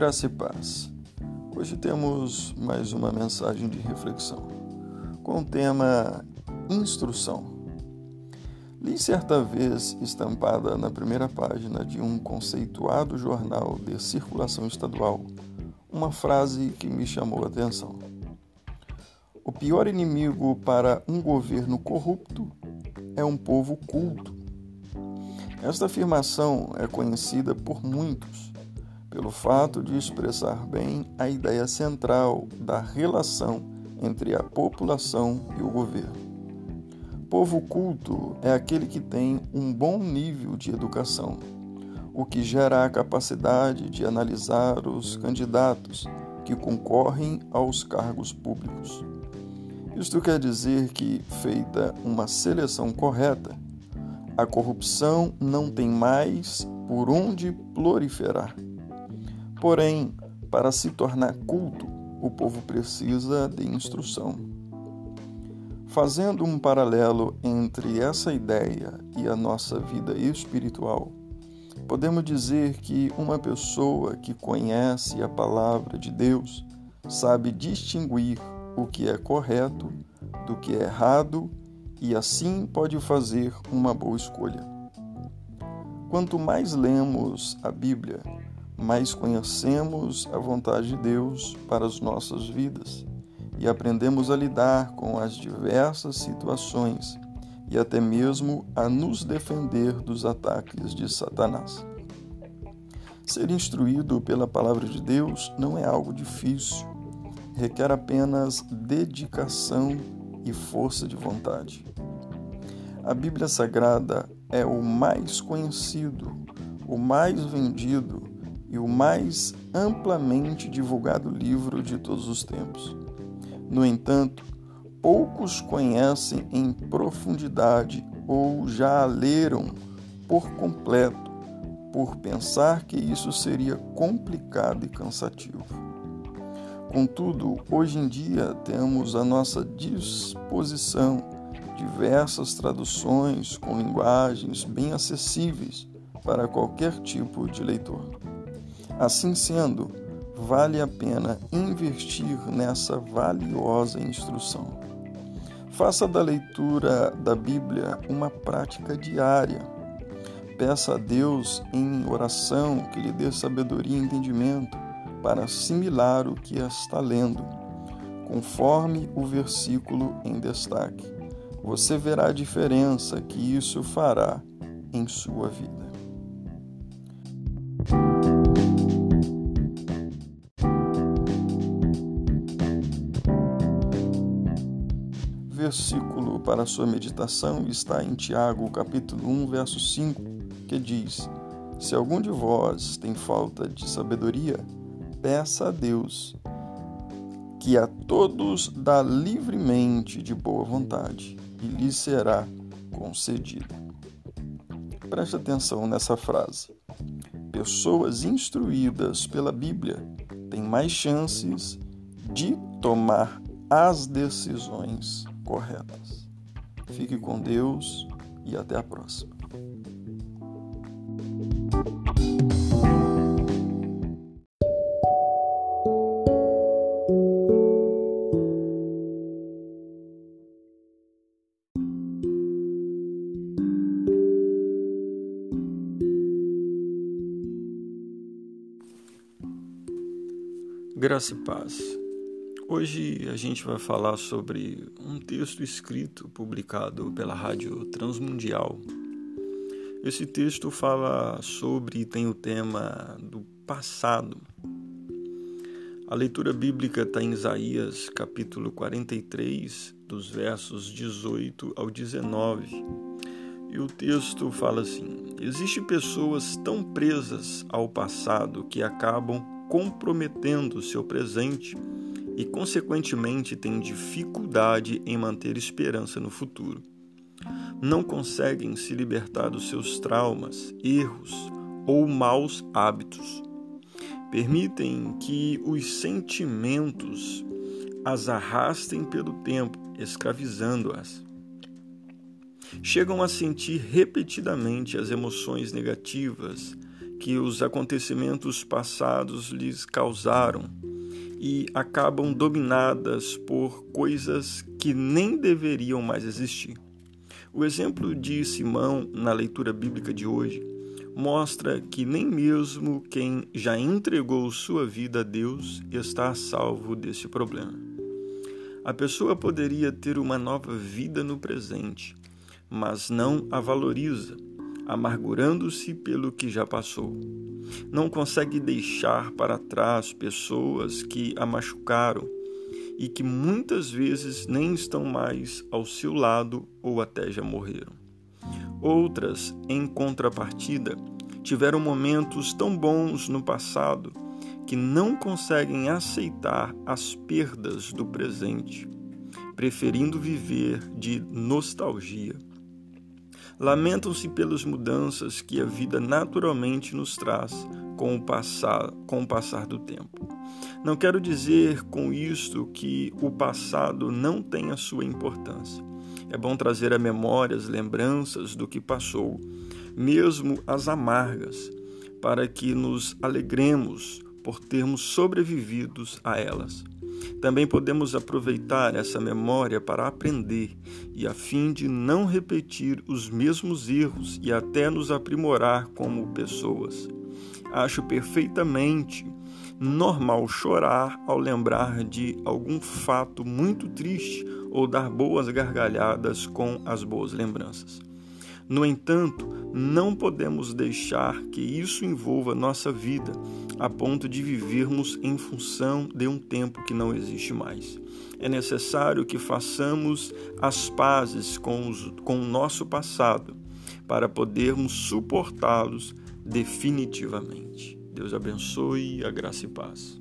Graça e paz. Hoje temos mais uma mensagem de reflexão com o tema Instrução. Li certa vez estampada na primeira página de um conceituado jornal de circulação estadual uma frase que me chamou a atenção. O pior inimigo para um governo corrupto é um povo culto. Esta afirmação é conhecida por muitos pelo fato de expressar bem a ideia central da relação entre a população e o governo. Povo culto é aquele que tem um bom nível de educação, o que gera a capacidade de analisar os candidatos que concorrem aos cargos públicos. Isto quer dizer que, feita uma seleção correta, a corrupção não tem mais por onde proliferar. Porém, para se tornar culto, o povo precisa de instrução. Fazendo um paralelo entre essa ideia e a nossa vida espiritual, podemos dizer que uma pessoa que conhece a palavra de Deus sabe distinguir o que é correto do que é errado e assim pode fazer uma boa escolha. Quanto mais lemos a Bíblia, mais conhecemos a vontade de Deus para as nossas vidas e aprendemos a lidar com as diversas situações e até mesmo a nos defender dos ataques de Satanás. Ser instruído pela palavra de Deus não é algo difícil, requer apenas dedicação e força de vontade. A Bíblia Sagrada é o mais conhecido, o mais vendido e o mais amplamente divulgado livro de todos os tempos. No entanto, poucos conhecem em profundidade ou já a leram por completo, por pensar que isso seria complicado e cansativo. Contudo, hoje em dia temos à nossa disposição diversas traduções com linguagens bem acessíveis para qualquer tipo de leitor. Assim sendo, vale a pena investir nessa valiosa instrução. Faça da leitura da Bíblia uma prática diária. Peça a Deus em oração que lhe dê sabedoria e entendimento para assimilar o que está lendo, conforme o versículo em destaque. Você verá a diferença que isso fará em sua vida. Versículo para sua meditação está em Tiago, capítulo 1, verso 5, que diz: Se algum de vós tem falta de sabedoria, peça a Deus, que a todos dá livremente de boa vontade, e lhe será concedida. Preste atenção nessa frase. Pessoas instruídas pela Bíblia têm mais chances de tomar as decisões corretas. Fique com Deus e até a próxima. Graça e paz. Hoje a gente vai falar sobre um texto escrito, publicado pela Rádio Transmundial. Esse texto fala sobre e tem o tema do passado. A leitura bíblica está em Isaías, capítulo 43, dos versos 18 ao 19. E o texto fala assim: Existem pessoas tão presas ao passado que acabam comprometendo seu presente e, consequentemente, têm dificuldade em manter esperança no futuro. Não conseguem se libertar dos seus traumas, erros ou maus hábitos. Permitem que os sentimentos as arrastem pelo tempo, escravizando-as. Chegam a sentir repetidamente as emoções negativas que os acontecimentos passados lhes causaram e acabam dominadas por coisas que nem deveriam mais existir. O exemplo de Simão na leitura bíblica de hoje mostra que nem mesmo quem já entregou sua vida a Deus está a salvo desse problema. A pessoa poderia ter uma nova vida no presente, mas não a valoriza, amargurando-se pelo que já passou. Não consegue deixar para trás pessoas que a machucaram e que muitas vezes nem estão mais ao seu lado ou até já morreram. Outras, em contrapartida, tiveram momentos tão bons no passado que não conseguem aceitar as perdas do presente, preferindo viver de nostalgia. Lamentam-se pelas mudanças que a vida naturalmente nos traz com o, passar, com o passar do tempo. Não quero dizer com isto que o passado não tenha sua importância. É bom trazer à memória as lembranças do que passou, mesmo as amargas, para que nos alegremos por termos sobrevividos a elas. Também podemos aproveitar essa memória para aprender e a fim de não repetir os mesmos erros e até nos aprimorar como pessoas. Acho perfeitamente normal chorar ao lembrar de algum fato muito triste ou dar boas gargalhadas com as boas lembranças. No entanto, não podemos deixar que isso envolva nossa vida a ponto de vivermos em função de um tempo que não existe mais. É necessário que façamos as pazes com, os, com o nosso passado para podermos suportá-los definitivamente. Deus abençoe a graça e paz.